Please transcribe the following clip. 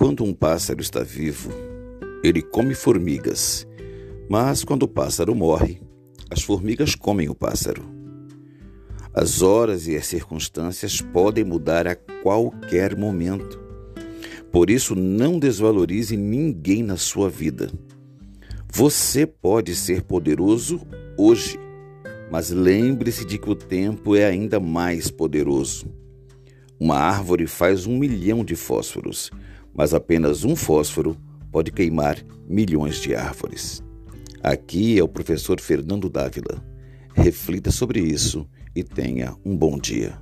Quando um pássaro está vivo, ele come formigas, mas quando o pássaro morre, as formigas comem o pássaro. As horas e as circunstâncias podem mudar a qualquer momento. Por isso, não desvalorize ninguém na sua vida. Você pode ser poderoso hoje, mas lembre-se de que o tempo é ainda mais poderoso. Uma árvore faz um milhão de fósforos, mas apenas um fósforo pode queimar milhões de árvores. Aqui é o professor Fernando Dávila. Reflita sobre isso e tenha um bom dia.